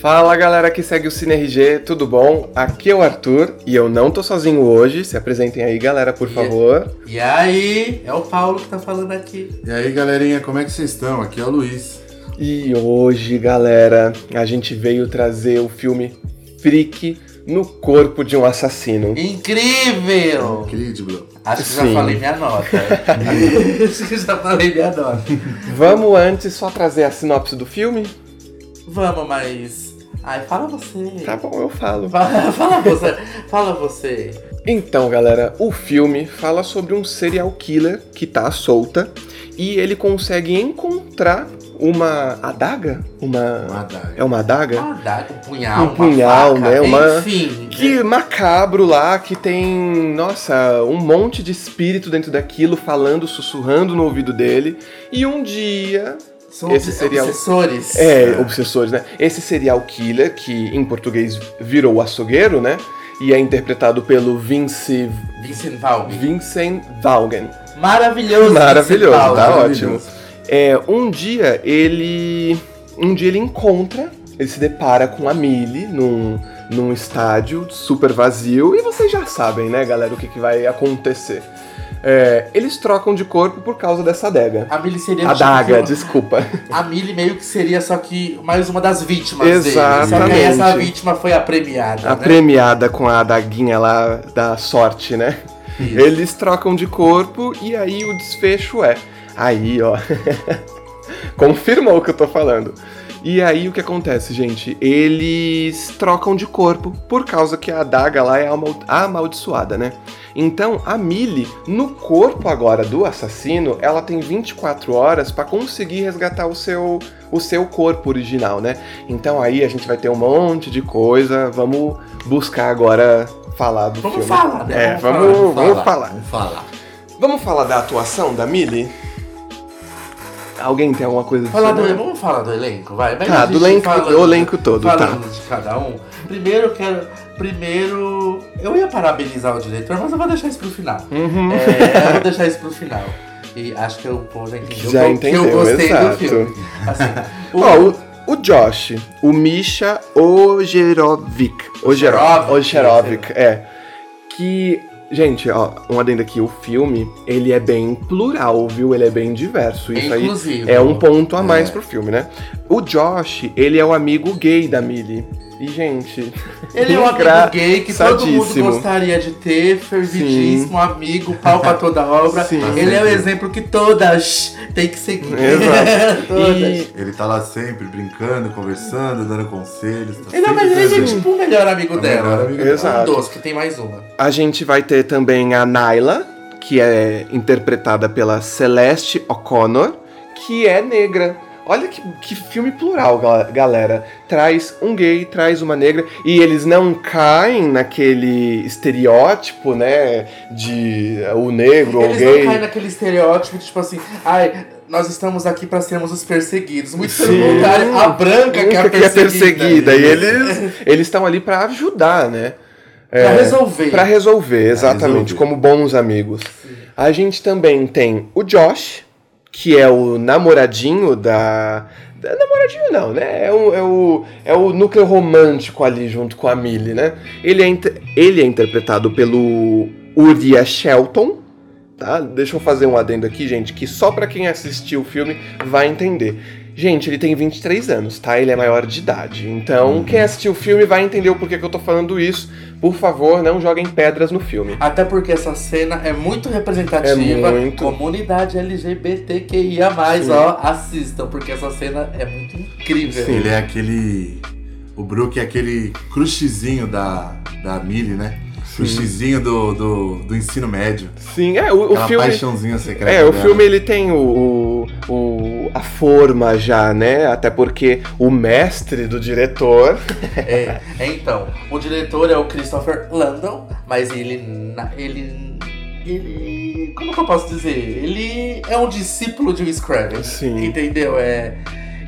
Fala galera que segue o CineRG, tudo bom? Aqui é o Arthur e eu não tô sozinho hoje. Se apresentem aí, galera, por E- favor. E aí, é o Paulo que tá falando aqui. E aí, galerinha, como é que vocês estão? Aqui é o Luiz. E hoje, galera, a gente veio trazer o filme Freak no corpo de um assassino. Incrível! Incrível. Acho que Sim. já falei minha nota. Acho que já falei minha nota. Vamos antes só trazer a sinopse do filme? Vamos, mas. Ai, fala você. Tá bom, eu falo. Fala, fala você. Fala você. Então, galera, o filme fala sobre um serial killer que tá solta e ele consegue encontrar uma adaga? Uma. Uma adaga. É uma adaga? Uma daga, um punhal, Um punhal, faca, né, uma- Enfim. Que macabro lá, que tem, nossa, um monte de espírito dentro daquilo, falando, sussurrando no ouvido dele. E um dia. São esse serial- obsessores. É, obsessores, né? Esse serial killer, que em português virou o açougueiro, né? E é interpretado pelo Vince. Vincent Valve. Vincent Vaughan. Maravilhoso. Maravilhoso, tá Maravilhoso. ótimo. É, um dia ele. Um dia ele encontra, ele se depara com a Millie num, num estádio super vazio. E vocês já sabem, né, galera, o que, que vai acontecer. É, eles trocam de corpo por causa dessa adega. A Millie seria Adaga, tipo, desculpa. A Millie meio que seria só que mais uma das vítimas dele. Só que Exatamente. aí essa vítima foi a premiada, A né? premiada com a adaguinha lá da sorte, né? Isso. Eles trocam de corpo e aí o desfecho é. Aí, ó. Confirmou o que eu tô falando. E aí o que acontece, gente? Eles trocam de corpo por causa que a adaga lá é amal- amaldiçoada, né? Então a Millie, no corpo agora do assassino, ela tem 24 horas pra conseguir resgatar o seu, o seu corpo original, né? Então aí a gente vai ter um monte de coisa. Vamos buscar agora falar do Vamos filme. falar, né? É, Vamos vamos, falar, vamos falar. Vamos falar. Vamos falar da atuação da Millie? Alguém tem alguma coisa Falar do, vamos falar do elenco, vai. vai Tá, do elenco, fala- do elenco todo, tá. falando de cada um. Primeiro eu quero. Primeiro. Eu ia parabenizar o diretor, mas eu vou deixar isso pro final. Uhum. É, eu vou deixar isso pro final. E acho que o povo já entendeu Já que eu- entendeu, que eu gostei exato. do filme. Assim, o- Ó, o, o Josh, o Misha Ojerovic. Ojerov- Ojerovic. Ojerovic, é. Que, gente, ó, um adendo aqui, o filme, ele é bem plural, viu? Ele é bem diverso. Isso aí Inclusive. é um ponto a mais É. pro filme, né? O Josh, ele é o amigo gay da Millie. E, gente, Ele é um amigo gay que todo mundo gostaria de ter, fervidíssimo, amigo, pau pra toda obra. Sim. Ele é o exemplo que todas têm que seguir. Exato. E, Ele tá lá sempre brincando, conversando, dando conselhos. Tá Ele é, mas ele é tipo o melhor amigo É o dela. melhor amigo Um Exato. dos, que tem mais uma. A gente vai ter também a Nyla, que é interpretada pela Celeste O'Connor, que é negra. Olha que, que filme plural, gal- galera. Traz um gay, traz uma negra, e eles não caem naquele estereótipo, né? De o negro ou Eles gay. não caem naquele estereótipo de tipo assim, ai, nós estamos aqui pra sermos os perseguidos. Muito pelo Sim. contrário, a branca que é a Nunca que é perseguida. perseguida. E eles eles estão ali pra ajudar, né? Pra resolver. Pra resolver, exatamente, resolver. como bons amigos. A gente também tem o Josh, que é o namoradinho da. namoradinho não, né? É o, é, o, é o núcleo romântico ali junto com a Millie, né? Ele é, ele é interpretado pelo Uriah Shelton. Tá? Deixa eu fazer um adendo aqui, gente, que só pra quem assistiu o filme vai entender. Gente, ele tem 23 anos, tá? Ele é maior de idade. Então, quem assistiu o filme vai entender o porquê que eu tô falando isso. Por favor, não joguem pedras no filme. Até porque essa cena é muito representativa. É muito. Comunidade LGBTQIA, Sim. ó, assistam, porque essa cena é muito incrível. Sim. Ele é aquele. O Brook é aquele crushzinho da, da Millie, né? Crushzinho do, do, do ensino médio. Sim, é, o, o filme. paixãozinha secreta. É, o dela. filme ele tem o, o, o- a forma já, né? Até porque o mestre do diretor. É, é, então, o diretor é o Christopher Landon, mas ele. ele. Ele. Como que eu posso dizer? Ele é um discípulo de Wes Craven. Sim. Entendeu? É.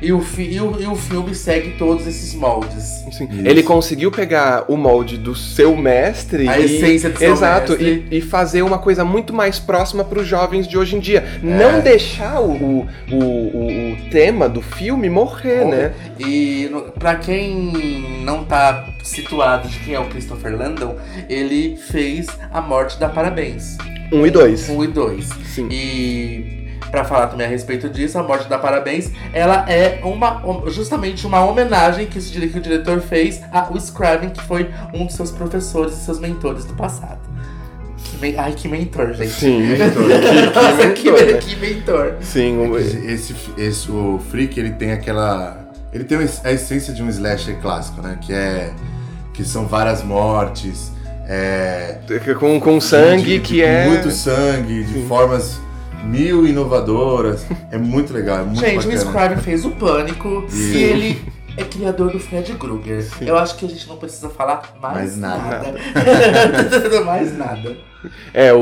E o, fi, e, o, e o filme segue todos esses moldes. Sim. Ele conseguiu pegar o molde do seu mestre A e, essência do seu exato, mestre. E, e fazer uma coisa muito mais próxima para os jovens de hoje em dia. Não deixar o, o, o, o- tema do filme morrer, né? E pra quem não tá situado de quem é o Christopher Landon, ele fez A Morte da Parabéns, Um e dois. 1 e 2. Sim. E pra falar também a respeito disso, A Morte da Parabéns, ela é uma justamente uma homenagem que, esse que o diretor fez a Wes Craven, que foi um dos seus professores e seus mentores do passado. Que Ai, que mentor, gente. Sim. Nossa, que, mentor, né? que mentor. Sim, o- Esse, esse, o Freak, ele tem aquela. Ele tem a essência de um slasher clássico, né? Que é. Que são várias mortes. É, com, com sangue de- que de é. Muito sangue, de formas mil inovadoras. É muito legal, é muito Gente, o bacana. Craven fez o Pânico e ele é criador do Fred Krueger. Sim. Eu acho que a gente não precisa falar mais, Mais nada. nada. mais nada. É, o,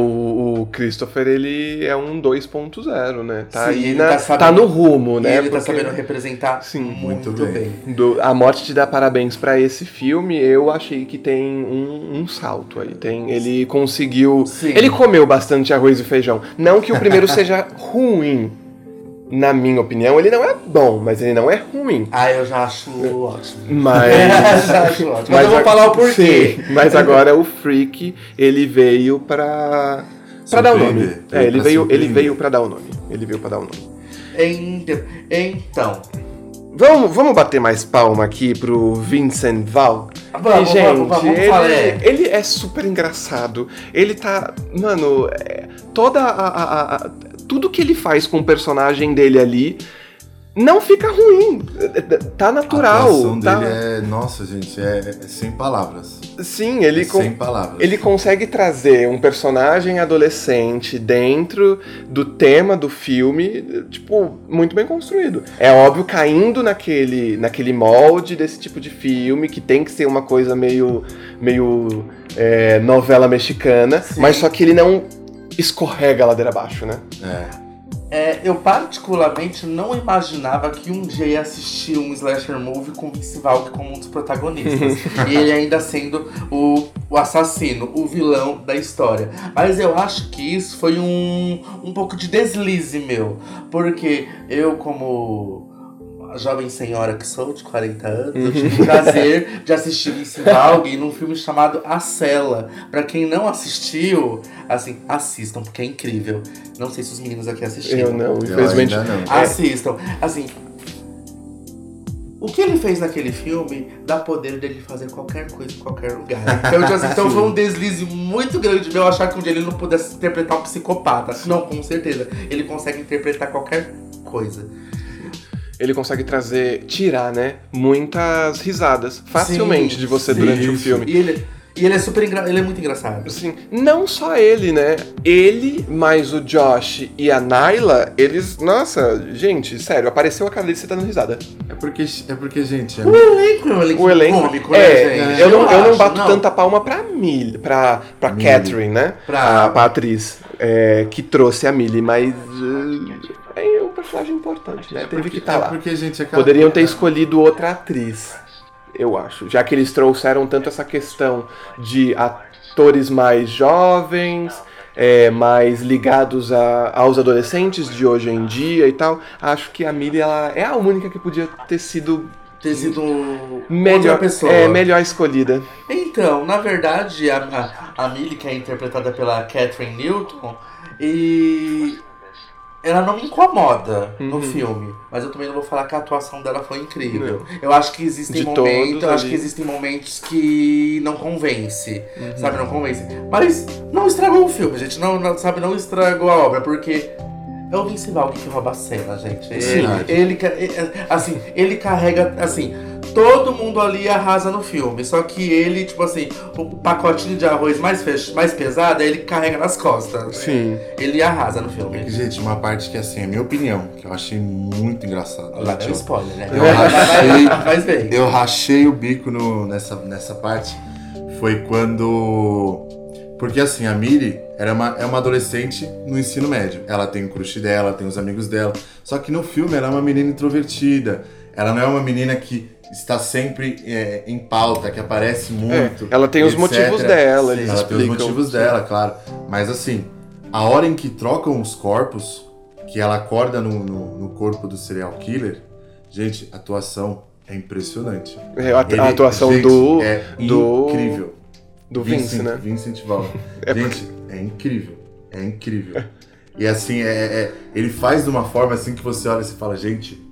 o Christopher, ele é um 2.0, né? Tá Sim, aí na, tá tá, sabendo- no rumo, E né? ele tá Porque- sabendo representar Sim, muito, muito bem. bem. Do- a morte te dá parabéns pra esse filme. Eu achei que tem um, um salto aí. Tem, ele conseguiu. Sim. Ele comeu bastante arroz e feijão. Não que o primeiro seja ruim. Na minha opinião, ele não é bom, mas ele não é ruim. Ah, eu já acho ótimo. Mas. já acho ótimo. Mas, eu vou a- falar o porquê. Sim, mas agora o Freak, ele veio pra. Pra dar o nome. É, ele veio, ele veio pra dar o nome. Ele veio pra dar o nome. Ent- Então, Vamos, vamos bater mais palma aqui pro Vincent Val. Vamos, E, gente, vamos, vamos, ele, falar, é. ele é super engraçado. Ele tá. Mano, é, toda a, a- a- Tudo que ele faz com o personagem dele ali não fica ruim. Tá A natural. atuação tá- dele é. Nossa, gente, é, é sem palavras. Sim, ele. é com- Sem palavras. Ele consegue trazer um personagem adolescente dentro do tema do filme, tipo, muito bem construído. É óbvio, caindo naquele, naquele molde desse tipo de filme, que tem que ser uma coisa meio, meio é, novela mexicana, Sim. mas só que ele não escorrega a ladeira abaixo, né? É. É, eu particularmente não imaginava que um dia ia assistir um slasher movie com Vince Valk como um dos protagonistas. e ele ainda sendo o, o assassino, o vilão da história. Mas eu acho que isso foi um, um pouco de deslize meu. Porque eu, como a jovem senhora que sou, de 40 anos, eu tive o prazer de assistir Vince Valk num filme chamado A Cela. Pra quem não assistiu, assim, assistam, porque é incrível. Não sei se os meninos aqui assistiram. Eu não, Eu infelizmente. ainda não. Assistam. Assim, o que ele fez naquele filme dá poder dele fazer qualquer coisa em qualquer lugar. Então, tipo assim, então foi um deslize muito grande meu achar que um dia ele não pudesse interpretar um psicopata. Não, com certeza. Ele consegue interpretar qualquer coisa. Ele consegue trazer, tirar, né, muitas risadas facilmente Sim, de você sim, durante o sim. filme. E ele, e ele é super engra... ele é muito engraçado. Assim, não só ele, né? Ele, mais o Josh e a Nyla, eles. Nossa, gente, sério, apareceu a cara dele você tá dando risada. É porque, é porque gente, é, O elenco é um elenco, O elenco. cômico, é, né, gente? eu, não, eu não acho, bato tanta palma pra Millie, pra, pra Millie. Catherine, né? Pra- A, pra atriz é, que trouxe a Millie, mas. uh, é um personagem importante, né? Teve que estar é lá. porque, gente, aquela- Poderiam ter escolhido outra atriz, eu acho. Já que eles trouxeram tanto essa questão de atores mais jovens, é, mais ligados a- aos adolescentes de hoje em dia e tal. Acho que a Millie ela é a única que podia ter sido Ter sido outra melhor, pessoa. é, melhor escolhida. Então, na verdade, a, a, a Millie, que é interpretada pela Catherine Newton, e ela não me incomoda no Uhum. filme, mas eu também não vou falar que a atuação dela foi incrível. Eu acho que existem De momentos, eu acho que existem momentos que não convence, Uhum. sabe, não convence. Mas não estragou o filme, gente, não, não- sabe, não estragou a obra, porque é o Vince Vaughn que rouba a cena, gente. Ele, Sim. ele, ca- ele- assim, ele carrega, assim, todo mundo ali arrasa no filme, só que ele, tipo assim, o pacotinho de arroz mais, fech- mais pesado, ele carrega nas costas. Sim. Ele arrasa no filme. Gente, uma parte que, assim, é minha opinião, que eu achei muito engraçado. Lá tem um spoiler, né? eu Vai- vai- achei- vai- Mas vem. Eu rachei o bico no- nessa, nessa parte. Foi quando. Porque assim, a Miri era uma, é uma adolescente no ensino médio. Ela tem o crush dela, tem os amigos dela. Só que no filme ela é uma menina introvertida. ela não é uma menina que está sempre é, em pauta, que aparece muito. É, ela tem os etc. motivos dela, Sim, eles ela tem os explicam. motivos dela, claro. Mas assim, a hora em que trocam os corpos, que ela acorda no, no, no corpo do serial killer, gente, a atuação é impressionante. É, a, a Ele- atuação gente, do, é do, incrível. do Vince, né? Vincent Vaughn. É Gente, é incrível. É incrível. E assim, é, é- ele faz de uma forma assim que você olha e fala, gente, é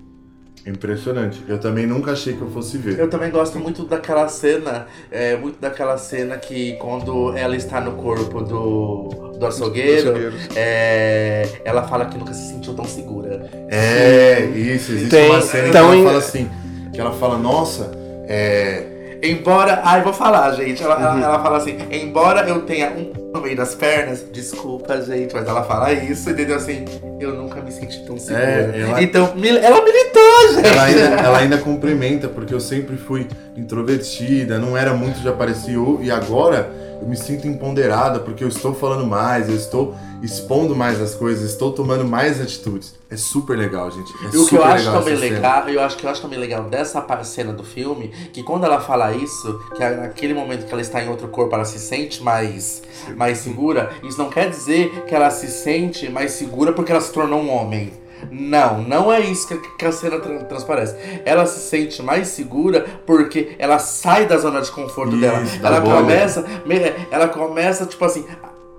impressionante. Eu também nunca achei que eu fosse ver. Eu também gosto muito daquela cena, é, muito daquela cena que quando ela está no corpo do, do açougueiro, é, ela fala que nunca se sentiu tão segura. É, isso, existe Tem- uma cena então que ela em- fala assim, que ela fala, nossa, é. Embora. Ai, vou falar, gente. Ela, Uhum. ela, ela fala assim: embora eu tenha um no meio das pernas, desculpa, gente, mas ela fala isso, entendeu? Assim, eu nunca me senti tão segura. É, ela- Então, ela militou, gente. Ela ainda, ela ainda cumprimenta, porque eu sempre fui introvertida, não era muito de aparecer, e agora eu me sinto empoderada, porque eu estou falando mais, eu estou expondo mais as coisas, estou tomando mais atitudes. É super legal, gente. É E o que eu acho também legal, eu acho que eu acho também legal dessa cena do filme, que quando ela fala isso, que é naquele momento que ela está em outro corpo, ela se sente mais, mais segura, isso não quer dizer que ela se sente mais segura porque ela se tornou um homem. Não, não é isso que, a cena tran- transparece. Ela se sente mais segura porque ela sai da zona de conforto Isso, dela. Ela começa, me- ela começa tipo assim,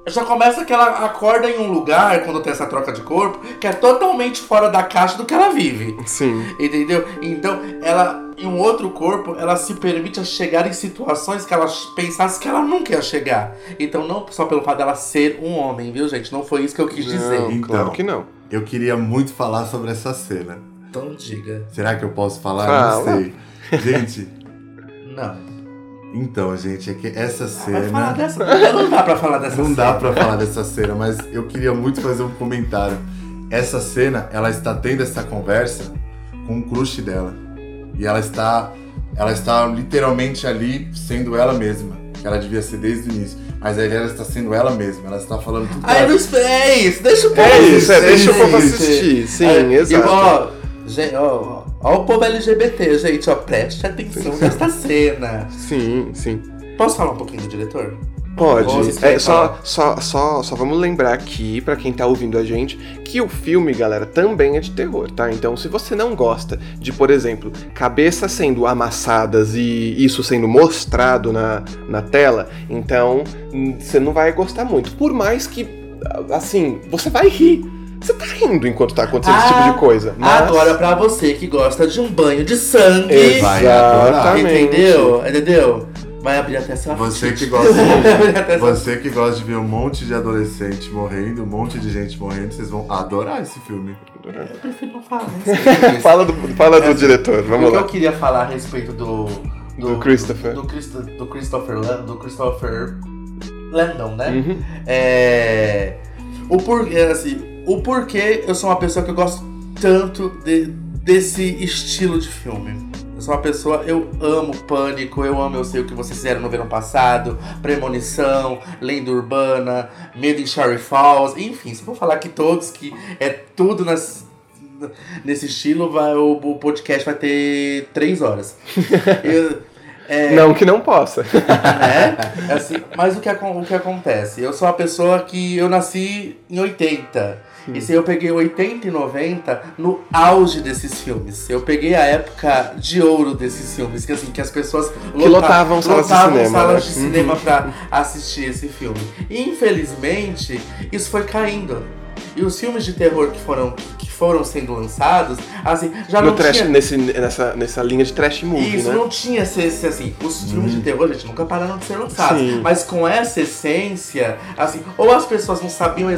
já começa que ela acorda em um lugar quando tem essa troca de corpo que é totalmente fora da caixa do que ela vive. Sim. Entendeu? Então, ela em um outro corpo, ela se permite a chegar em situações que ela pensasse que ela nunca ia chegar. Então, não só pelo fato dela ser um homem, viu, gente? Não foi isso que eu quis dizer. Não, Então. claro que não. Eu queria muito falar sobre essa cena. Então, diga. Será que eu posso falar? Fala. Não sei. Gente, Não. Então, gente, é que essa Vai falar cena. dessa. Não dá pra falar dessa Não dá cena. pra falar dessa cena, mas eu queria muito fazer um comentário. Essa cena, ela está tendo essa conversa com o crush dela. E ela está, ela está literalmente ali sendo ela mesma. Que ela devia ser desde o início. Mas aí ela está sendo ela mesma. Ela está falando tudo que Ah, eu ela- não esperei isso. Deixa o povo É isso, é, assistir. deixa o povo assistir. Sim, É, exato. E, ó, gente, ó, ó, o povo LGBT, gente, ó, preste atenção nesta cena. Sim, sim. Posso falar um pouquinho do diretor? Pode. É, só, só, só, só vamos lembrar aqui, pra quem tá ouvindo a gente, que o filme, galera, também é de terror, tá? Então, se você não gosta de, por exemplo, cabeças sendo amassadas e isso sendo mostrado na, na tela, então hum, você não vai gostar muito. Por mais que, assim, você vai rir. Você tá rindo enquanto tá acontecendo esse tipo Ah, de coisa. Mas... Agora, pra você que gosta de um banho de sangue, Vai adorar. Exatamente. entendeu? Entendeu? Vai abrir até seu Você que gosta de, você que gosta de ver um monte de adolescente morrendo, um monte de gente morrendo, vocês vão adorar esse filme. Eu prefiro não falar. sei. Fala do, fala do É, diretor, O vamos que eu lá. queria falar a respeito do. Do Christopher. Do, Christo- do Christopher Lan- do Christopher Landon, né? Uhum. É. O porquê, assim, o porquê eu sou uma pessoa que eu gosto tanto de- desse estilo de filme. Eu sou uma pessoa, eu amo Pânico, eu amo Eu Sei O Que Vocês Fizeram no Verão Passado, Premonição, Lenda Urbana, Medo em Cherry Falls, enfim, se eu for falar aqui todos, que é tudo nas, nesse estilo, vai, o, o podcast vai ter três horas. Eu- é, Não que não possa. né? Assim, mas o que, o que acontece? Eu sou uma pessoa que eu nasci em 80. E se eu peguei 80 e 90 no auge desses filmes. Eu peguei a época de ouro desses filmes, que assim, que as pessoas Que lotavam salas de lotavam cinema, salas né? de cinema pra assistir esse filme. E infelizmente, isso foi caindo. E os filmes de terror que foram, foram sendo lançados, assim, já no não trash, tinha... nesse, nessa, nessa linha de trash movie, Isso né? não tinha esse, esse, assim, os filmes de terror, gente, nunca pararam de ser lançados. Sim. Mas com essa essência, assim, ou as pessoas não sabiam,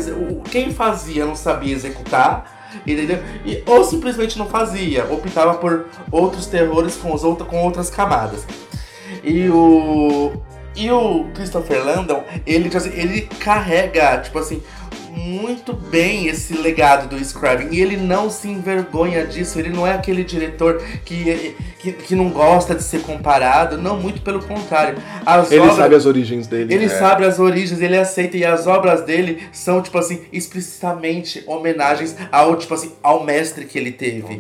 quem fazia não sabia executar, entendeu? E, ou simplesmente não fazia, optava por outros terrores com, os outra, com outras camadas. E o. E o Christopher Landon, ele, tipo assim, ele carrega, tipo assim, muito bem esse legado do Scribing. E ele não se envergonha disso. Ele não é aquele diretor que, que, que não gosta de ser comparado. Não, muito pelo contrário. As ele obras, sabe as origens dele. Ele é. sabe as origens, ele aceita. E as obras dele são, tipo assim, explicitamente homenagens ao, tipo assim, ao mestre que ele teve.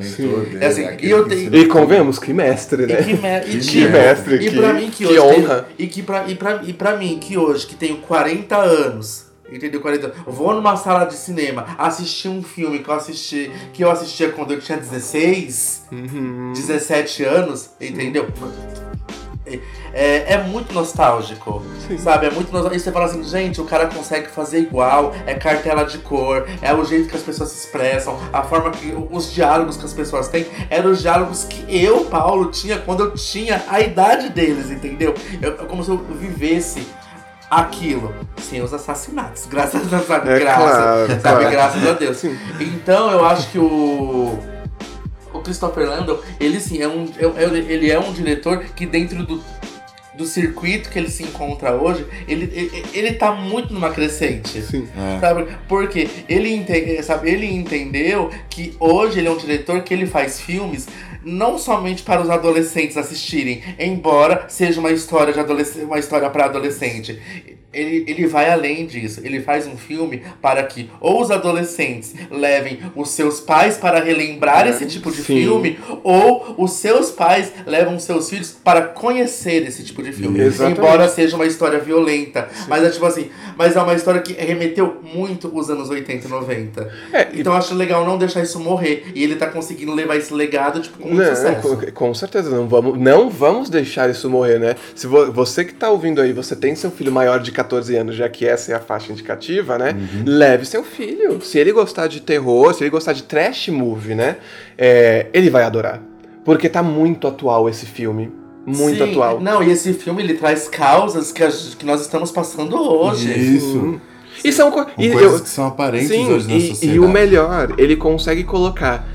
É assim, e, eu tenho, e convenhamos, que mestre, né? E que, me, e que mestre. E que, pra mim que, que hoje. Honra. Tem, e, que pra, e, pra, e pra mim, que hoje, que tenho 40 anos Entendeu? 40 Vou numa sala de cinema assistir um filme que eu assisti, que eu assistia quando eu tinha 16, uhum. 17 anos, entendeu? É, é, muito nostálgico, Sim. sabe? É muito nostálgico. E você fala assim, gente, o cara consegue fazer igual, é cartela de cor, é o jeito que as pessoas se expressam, a forma que os diálogos que as pessoas têm, eram os diálogos que eu, Paulo, tinha quando eu tinha a idade deles, entendeu? Eu, como se eu vivesse aquilo sem os assassinatos. Graças a Deus, É graças, claro, sabe? Claro. Graças a Deus. Sim. Então eu acho que o. O Christopher Landon, ele sim, é um, é, é, ele é um diretor que dentro do, do circuito que ele se encontra hoje, ele, ele, ele tá muito numa crescente. Sim. É. Sabe? Porque ele, entende, sabe, ele entendeu que hoje ele é um diretor que ele faz filmes não somente para os adolescentes assistirem, embora seja uma história de adolescente, uma história para adolescente ele, ele vai além disso. Ele faz um filme para que ou os adolescentes levem os seus pais para relembrar esse tipo de Sim. filme, ou os seus pais levam seus filhos para conhecer esse tipo de filme. Exatamente. Embora seja uma história violenta. Sim. Mas é tipo assim, mas é uma história que remeteu muito os anos 80 e 90. É, então e... acho legal não deixar isso morrer. E ele tá conseguindo levar esse legado tipo, com muito não, sucesso. Com, com, certeza, não vamos, não vamos deixar isso morrer, né? Se vo, você que tá ouvindo aí, você tem seu filho maior de 14 anos, já que essa é a faixa indicativa, né? Uhum. Leve seu filho. Se ele gostar de terror, se ele gostar de trash movie, né? É, ele vai adorar. Porque tá muito atual esse filme. Muito Sim, atual. Não, e esse filme ele traz causas que, a, que nós estamos passando hoje. Isso. Sim. E são co e, coisas eu, que são aparentes sim, hoje na e, sociedade. E o melhor, ele consegue colocar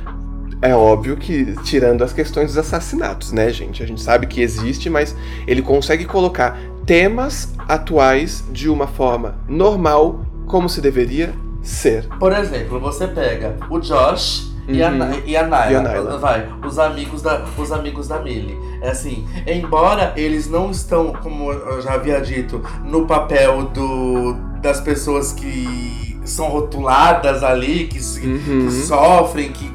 é óbvio que, tirando as questões dos assassinatos, né, gente? A gente sabe que existe, mas ele consegue colocar temas atuais de uma forma normal, como se deveria ser. Por exemplo, você pega o Josh e, a, uhum. e a Naila, e a Naila. vai, os amigos da, os amigos da Millie. É assim, embora eles não estão, como eu já havia dito, no papel do, das pessoas que são rotuladas ali, que, uhum. que sofrem, que,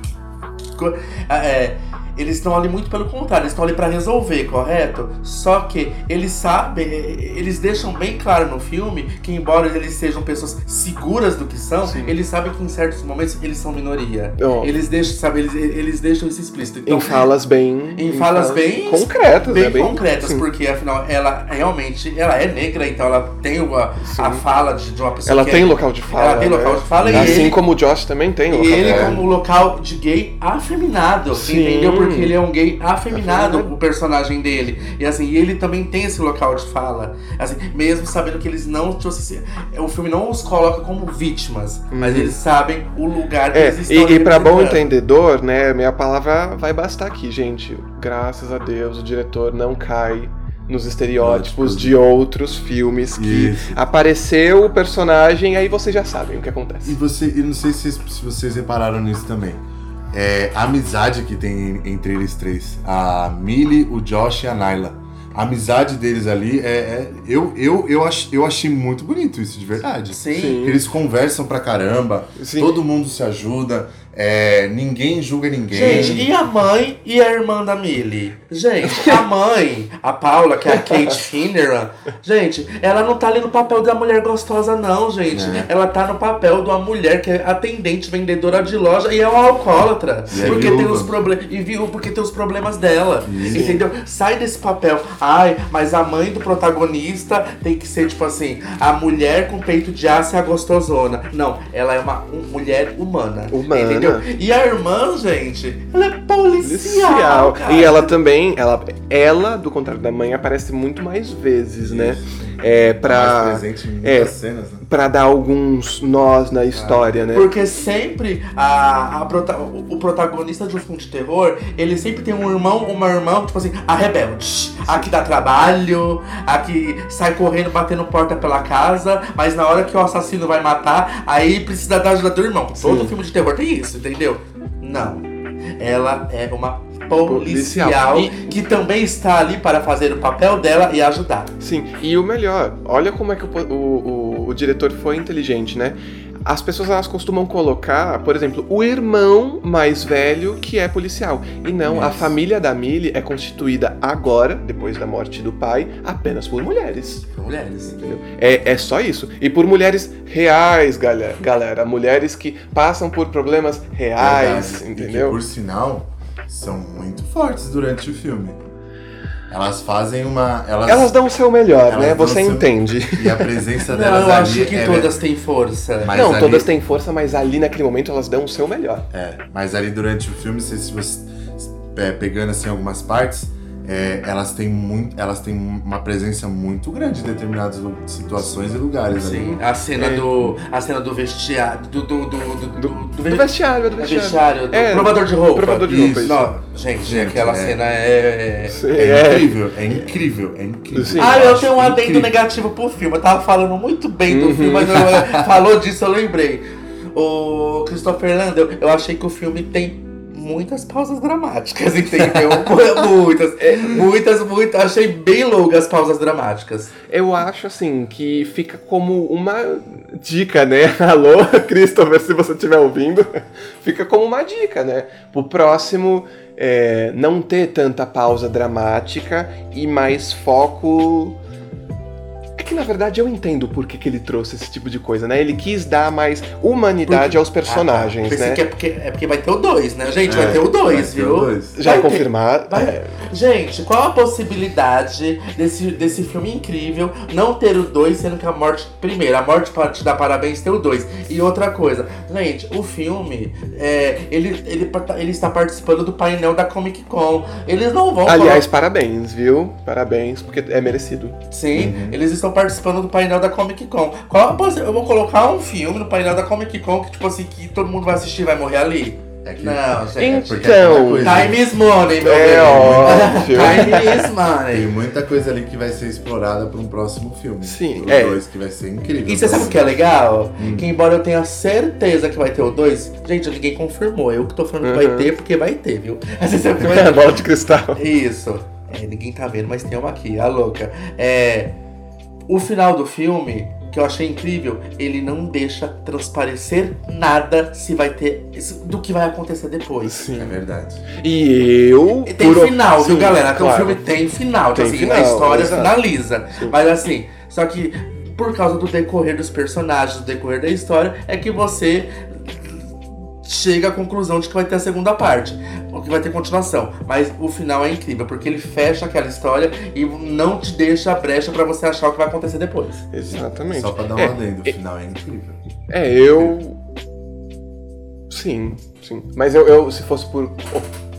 é, eles estão ali muito pelo contrário, eles estão ali para resolver, correto? Só que eles sabem, eles deixam bem claro no filme que, embora eles sejam pessoas seguras do que são, Sim. eles sabem que em certos momentos eles são minoria. Oh. Eles deixam, sabe, eles, eles deixam isso explícito. Então, em falas bem. Em, em falas, falas bem. Concretas, bem, né? bem concretas, porque afinal ela realmente ela é negra, então ela tem uma, a fala de, de uma pessoa. Ela tem é, local de fala. Ela tem né? local de fala assim ele, como o Josh também tem local E ele, como local de gay afeminado, Sim. entendeu? Porque ele é um gay afeminado, o personagem dele. E assim, e ele também tem esse local de fala. Assim, mesmo sabendo que eles não. Tipo assim, o filme não os coloca como vítimas, uhum. mas eles sabem o lugar que é, eles estão. E, e para bom entendedor, né, minha palavra vai bastar aqui, gente. Graças a Deus o diretor não cai nos estereótipos de outros filmes que Isso. apareceu o personagem, aí vocês já sabem o que acontece. E você, e não sei se, se vocês repararam nisso também é, a amizade que tem entre eles três. A Millie, o Josh e a Nyla. A amizade deles ali é. é eu, eu, eu, ach, eu achei muito bonito isso, de verdade. Sim. Sim. Eles conversam pra caramba, Sim. todo mundo se ajuda. É, ninguém julga ninguém. Gente, e a mãe e a irmã da Millie? Gente, a mãe, a Paula, que é a Kate Finneran, gente, ela não tá ali no papel da mulher gostosa, não, gente. É. Ela tá no papel de uma mulher que é atendente, vendedora de loja e é uma alcoólatra. E é porque é tem os problemas. E viu porque tem os problemas dela. Sim. Entendeu? Sai desse papel. Ai, mas a mãe do protagonista tem que ser, tipo assim, a mulher com peito de aço é a gostosona. Não, ela é uma um, mulher humana. Humana. Entendeu? E a irmã, gente, ela é policial. policial. E ela também, ela, ela, do contrário da mãe, aparece muito mais vezes, né? É, muitas é, cenas, né? pra dar alguns nós na história, né? Porque sempre a, a prota- o protagonista de um filme de terror, ele sempre tem um irmão, uma irmã, tipo assim, a rebelde. A que dá trabalho, a que sai correndo, batendo porta pela casa, mas na hora que o assassino vai matar, aí precisa da ajuda do irmão. Todo filme de terror tem isso, entendeu? Não. Ela é uma policial, Policial. Que também está ali para fazer o papel dela e ajudar. Sim, e o melhor, olha como é que o, o, o, o diretor foi inteligente, né? As pessoas elas costumam colocar, por exemplo, o irmão mais velho que é policial. E não, a Isso. família da Millie é constituída agora, depois da morte do pai, apenas por mulheres. Mulheres. Entendeu? É, é só isso. E por mulheres reais, galera. galera. Mulheres que passam por problemas reais, Verdade. E que, entendeu? por sinal, são muito fortes durante o filme. Elas fazem uma. Elas, Elas dão o seu melhor, né? Você seu- entende. E a presença Não, delas eu ali acho que é, todas têm força. Mas não, ali- todas têm força, mas ali naquele momento elas dão o seu melhor. É, mas ali durante o filme, se se você é, pegando assim algumas partes, é, elas têm muito, elas têm uma presença muito grande em determinadas situações e lugares Sim, ali. a cena É. do. A cena do vestiário. Do. do, do, do, do, do Do ve- vestiário, do vestiário. vestiário, do É, provador de roupa. provador de roupa, Isso. isso. Não, gente, Gente, aquela é. cena é. É, é. incrível, é incrível, é incrível. Sim. Ah, eu acho tenho um adendo incrível. negativo pro filme. Eu tava falando muito bem do Uhum. filme, mas eu, eu- falou disso, eu lembrei. O Christopher Landau, eu achei que o filme tem muitas pausas dramáticas, entendeu? muitas, é, muitas, muitas. Achei bem longas as pausas dramáticas. Eu acho assim que fica como uma dica, né? Alô, Christopher, se você estiver ouvindo, fica como uma dica, né? Pro próximo é, não ter tanta pausa dramática e mais foco. Que na verdade eu entendo por que, que ele trouxe esse tipo de coisa, né? Ele quis dar mais humanidade Porque- aos personagens, Ah, pensei né? que é porque, é porque vai ter o 2, né, gente? É, vai ter o 2, vai ter viu? o dois. Já é vai ter- confirmado. vai- é, Gente, qual a possibilidade desse, desse filme incrível não ter o 2, sendo que a morte. Primeiro, a morte para te dar parabéns ter o 2. E outra coisa, gente, o filme, é, ele, ele, ele está participando do painel da Comic Con. Eles não vão Aliás, parabéns, viu? Parabéns, porque é merecido. Sim, eles estão participando do painel da Comic Con. Qual Eu vou colocar um filme no painel da Comic Con que, tipo assim, que todo mundo vai assistir e vai morrer ali. É que- Não, gente. porque é Então, coisa- Time is money, meu É bem. óbvio. Time is Tem money. muita coisa ali que vai ser explorada para um próximo filme. Sim, Os é. dois que vai ser incrível. E você sabe o que é legal? Hum. Que embora eu tenha certeza que vai ter o 2, gente, ninguém confirmou. Eu que tô falando que vai ter, porque vai ter, viu? Mas Você sabe que vai ter. Bola de cristal. Isso. É, ninguém tá vendo, mas tem uma aqui, a louca. É. O final do filme, que eu achei incrível, ele não deixa transparecer nada se vai ter. do que vai acontecer depois. É Sim. verdade. E eu. E tem final, viu, Sim, galera? Então claro. o filme tem final. Tem assim, a final, história exato. finaliza. Sim. Mas assim, só que por causa do decorrer dos personagens, do decorrer da história, é que você chega à conclusão de que vai ter a segunda parte, ou que vai ter continuação. Mas o final é incrível, porque ele fecha aquela história e não te deixa a brecha pra você achar o que vai acontecer depois. Exatamente. Só pra dar um É, adendo, o final é incrível. É, eu. Sim, sim. Mas eu, eu, se fosse por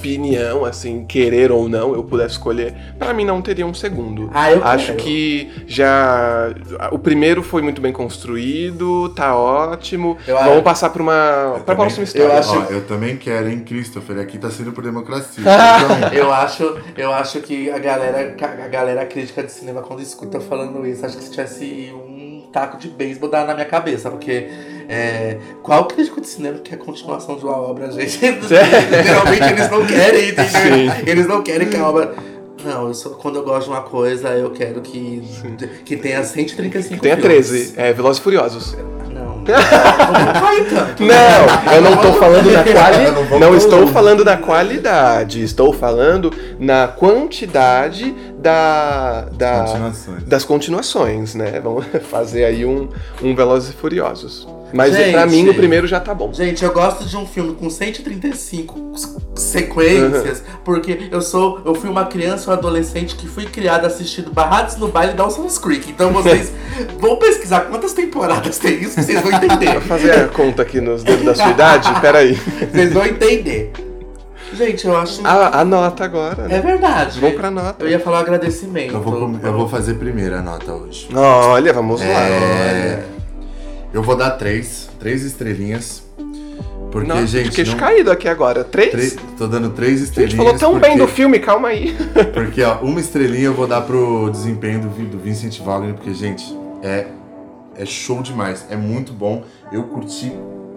opinião, assim, querer ou não, eu pudesse escolher, pra mim não teria um segundo. Ah, eu Acho quero. que já. O primeiro foi muito bem construído, tá ótimo. Eu Vamos acho- passar pra uma. pra também- próxima história. eu acho- Ó, eu também quero, hein, Christopher? Aqui tá sendo por democracia. Eu acho, eu acho que a galera, a galera crítica de cinema, quando escuta eu falando isso, acho que se tivesse um taco de beisebol dá na minha cabeça, porque é, qual crítico de cinema quer a continuação de uma obra, gente? Geralmente eles não querem, entendeu? Sim. Eles não querem que a obra. Não, eu sou, quando eu gosto de uma coisa, eu quero que, que tenha 135 Tem a filmes. 13, é Velozes e Furiosos. Não, eu não tô falando não qualidade. Não estou falando na qualidade. Estou falando na quantidade da. da continuações. das continuações, né? Vamos fazer aí um, um Velozes e Furiosos. Mas Gente. pra mim o primeiro já tá bom. Gente, eu gosto de um filme com 135 sequências, porque eu sou. Eu fui uma criança ou adolescente que fui criada assistindo Barrados no Baile Dawson's Creek. Então vocês vão pesquisar quantas temporadas tem isso que vocês vão entender. Vou fazer a conta aqui nos dedos da sua idade. Peraí. Vocês vão entender. Gente, eu acho. A, a nota agora, É né? verdade. Vamos pra nota. Eu ia falar agradecimento. Eu vou, eu vou fazer primeiro a nota hoje. Olha, vamos lá. É, Eu vou dar três, três estrelinhas. Porque, Nossa, gente. queixo não- caído aqui agora. Três? três- tô dando três A gente estrelinhas. falou tão porque, bem do filme, calma aí. Porque, ó, uma estrelinha eu vou dar pro desempenho do, do Vincent Wagner, porque, gente, é, é show demais. É muito bom. Eu curti.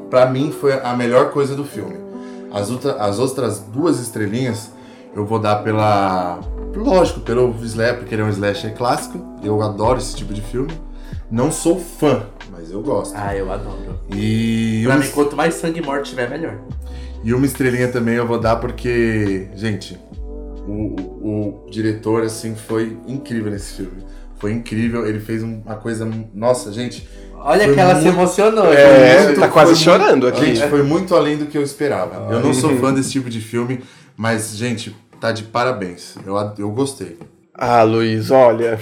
Pra mim, foi a melhor coisa do filme. As, outra, as outras duas estrelinhas eu vou dar pela. Lógico, pelo Slash, porque ele é um slasher clássico. Eu adoro esse tipo de filme. Não sou fã, mas eu gosto. Ah, eu adoro. E Pra uma, mim, quanto mais sangue e morte tiver, melhor. e uma estrelinha também eu vou dar porque, gente, o, o- o diretor, assim, foi incrível nesse filme. Foi incrível, ele fez um- uma coisa. Nossa, gente. Olha que ela se muito- emocionou. É, muito- tá quase chorando muito- aqui. Gente, foi muito além do que eu esperava. Eu não sou fã desse tipo de filme, mas, gente, tá de parabéns. Eu, eu gostei. Ah, Luiz, olha.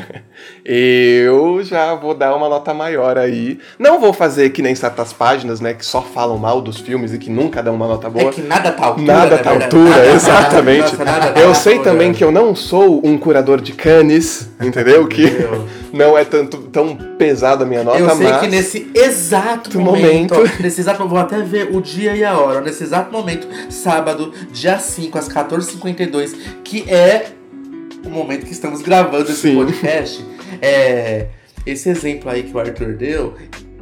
eu já vou dar uma nota maior aí. Não vou fazer que nem certas páginas, né? Que só falam mal dos filmes e que nunca dão uma nota boa. É que nada tá à altura. Nada na tá altura, Nada- exatamente. Nada tá eu à sei também que eu não sou um curador de canes, entendeu? Que não é tanto tão pesado a minha nota, Eu sei mas. que nesse exato momento- momento, nesse exato vou até ver o dia e a hora, nesse exato momento, sábado, dia 5, às 14h52, que é o momento que estamos gravando esse Sim. podcast. É, esse exemplo aí que o Arthur deu,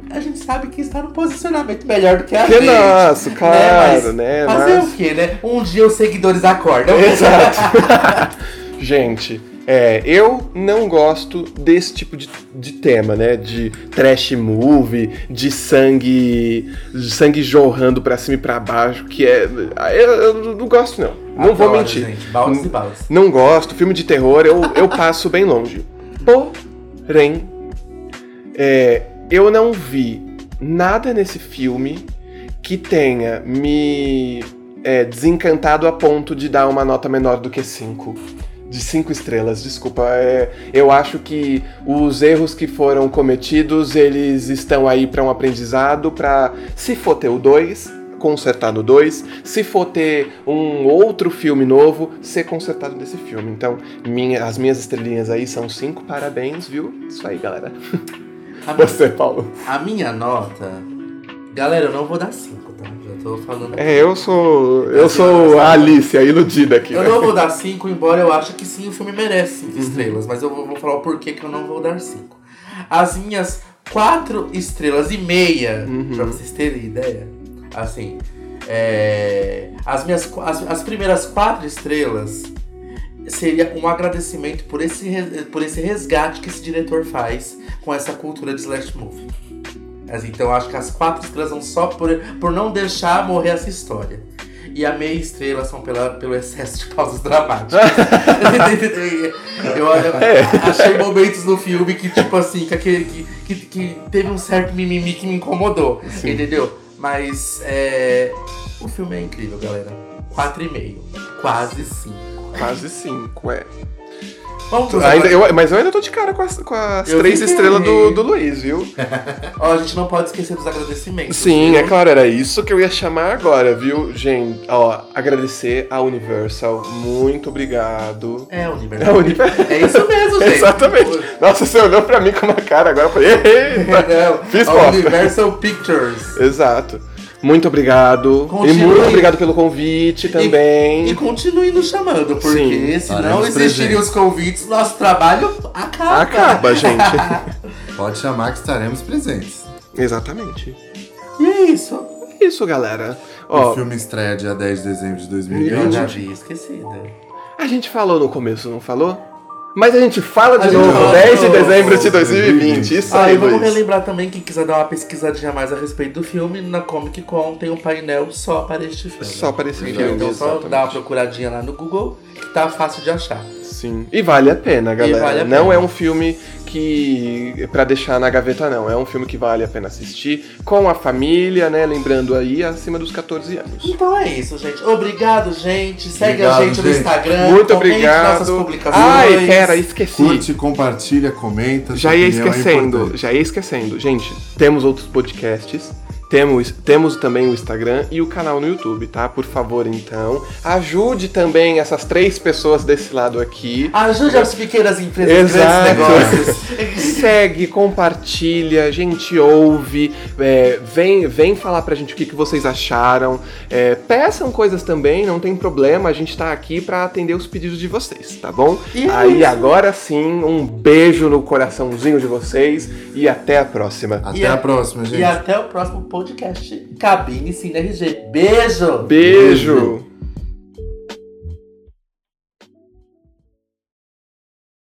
a gente sabe que está no posicionamento melhor do que a Que gente. nosso, claro, Mas né? Fazer Mas- o quê, né? Um dia os seguidores acordam. Exato. Gente, é, eu não gosto desse tipo de, de tema, né? De trash movie, de sangue, de sangue jorrando pra cima e pra baixo, que é. Eu, eu não gosto, não. Não vou Adoro, mentir. Gente, baldes e baldes. Não gosto, filme de terror eu, eu passo bem longe. Porém, é, eu não vi nada nesse filme que tenha me é, desencantado a ponto de dar uma nota menor do que 5. De 5 estrelas, desculpa. É, eu acho que os erros que foram cometidos, eles estão aí para um aprendizado, para se for ter o 2, consertar no 2, se for ter um outro filme novo, ser consertado nesse filme. Então, minha- as minhas estrelinhas aí são 5, parabéns, viu? Isso aí, galera. A minha- Você, Paulo. A minha nota. Galera, eu não vou dar 5? Já tô falando. É, eu sou. Eu sou a Alice, a iludida aqui. Eu né? não vou dar 5, embora eu ache que sim, o filme merece 5 estrelas. Mas eu vou, vou falar o porquê que eu não vou dar 5. As minhas 4 estrelas e meia, Uhum. pra vocês terem ideia, assim, é, as minhas as, as primeiras 4 estrelas seria um agradecimento por esse, por esse resgate que esse diretor faz com essa cultura de slash movie. Mas, então acho que as quatro estrelas são só por, por não deixar morrer essa história. E a meia estrela são pela, pelo excesso de pausas dramáticas. eu, eu achei momentos no filme que, tipo assim, que, aquele- que, que, que teve um certo mimimi que me incomodou. Sim. Entendeu? Mas é, o filme é incrível, galera. 4,5. Quase 5. Quase 5, é. Vamos Ainda, eu- mas eu ainda tô de cara com as, com as três estrelas do, do Luiz, viu? Ó, a gente não pode esquecer dos agradecimentos. Sim, viu? é claro, era isso que eu ia chamar agora, viu? Gente, ó, agradecer a Universal. Muito obrigado. É, Universal. É a Universal. É isso mesmo, gente. Exatamente. Nossa, você olhou pra mim com uma cara agora, eu falei, eita. Não, Fiz a. Universal Pictures. Exato. Muito obrigado. Continue. E muito obrigado pelo convite também. E continue nos chamando, porque Sim. se não presente. os convites, nosso trabalho acaba. Acaba, gente. Pode chamar que estaremos presentes. Exatamente. e é isso. É isso, galera. O Ó, filme estreia dia 10 de dezembro de Eu 2020. já havia esquecido. a gente falou no começo, não falou? Mas a gente fala de A novo, falou. 10 de dezembro de 2020. Isso Ah, aí, e vamos Luiz. relembrar também, quem quiser dar uma pesquisadinha mais a respeito do filme, na Comic Con tem um painel só para este filme. Só para esse Entendeu? filme, Então só exatamente. dá uma procuradinha lá no Google, que tá fácil de achar. Sim. E vale a pena, galera. vale a Não pena. é um filme que pra deixar na gaveta não, é um filme que vale a pena assistir com a família, né, lembrando aí acima dos 14 anos. Então é isso, gente. Obrigado, gente. Segue a Obrigado, gente no gente. Instagram. Muito obrigado. nossas publicações. Ai, pera, esqueci. Curte, compartilha, comenta. Já ia é esquecendo, importante. já ia esquecendo. Gente, temos outros podcasts Temos, temos também o Instagram e o canal no YouTube, tá? Por favor, então, ajude também essas três pessoas desse lado aqui. Ajude as pequenas empresas, Exato. grandes negócios. Segue, compartilha, a gente ouve, é, vem, vem falar pra gente o que, que vocês acharam. É, peçam coisas também, não tem problema, a gente tá aqui pra atender os pedidos de vocês, tá bom? E é Aí isso. agora sim, um beijo no coraçãozinho de vocês e até a próxima. Até E a a- próxima, gente. E até o próximo podcast Cabine Cine RG. Beijo! Beijo.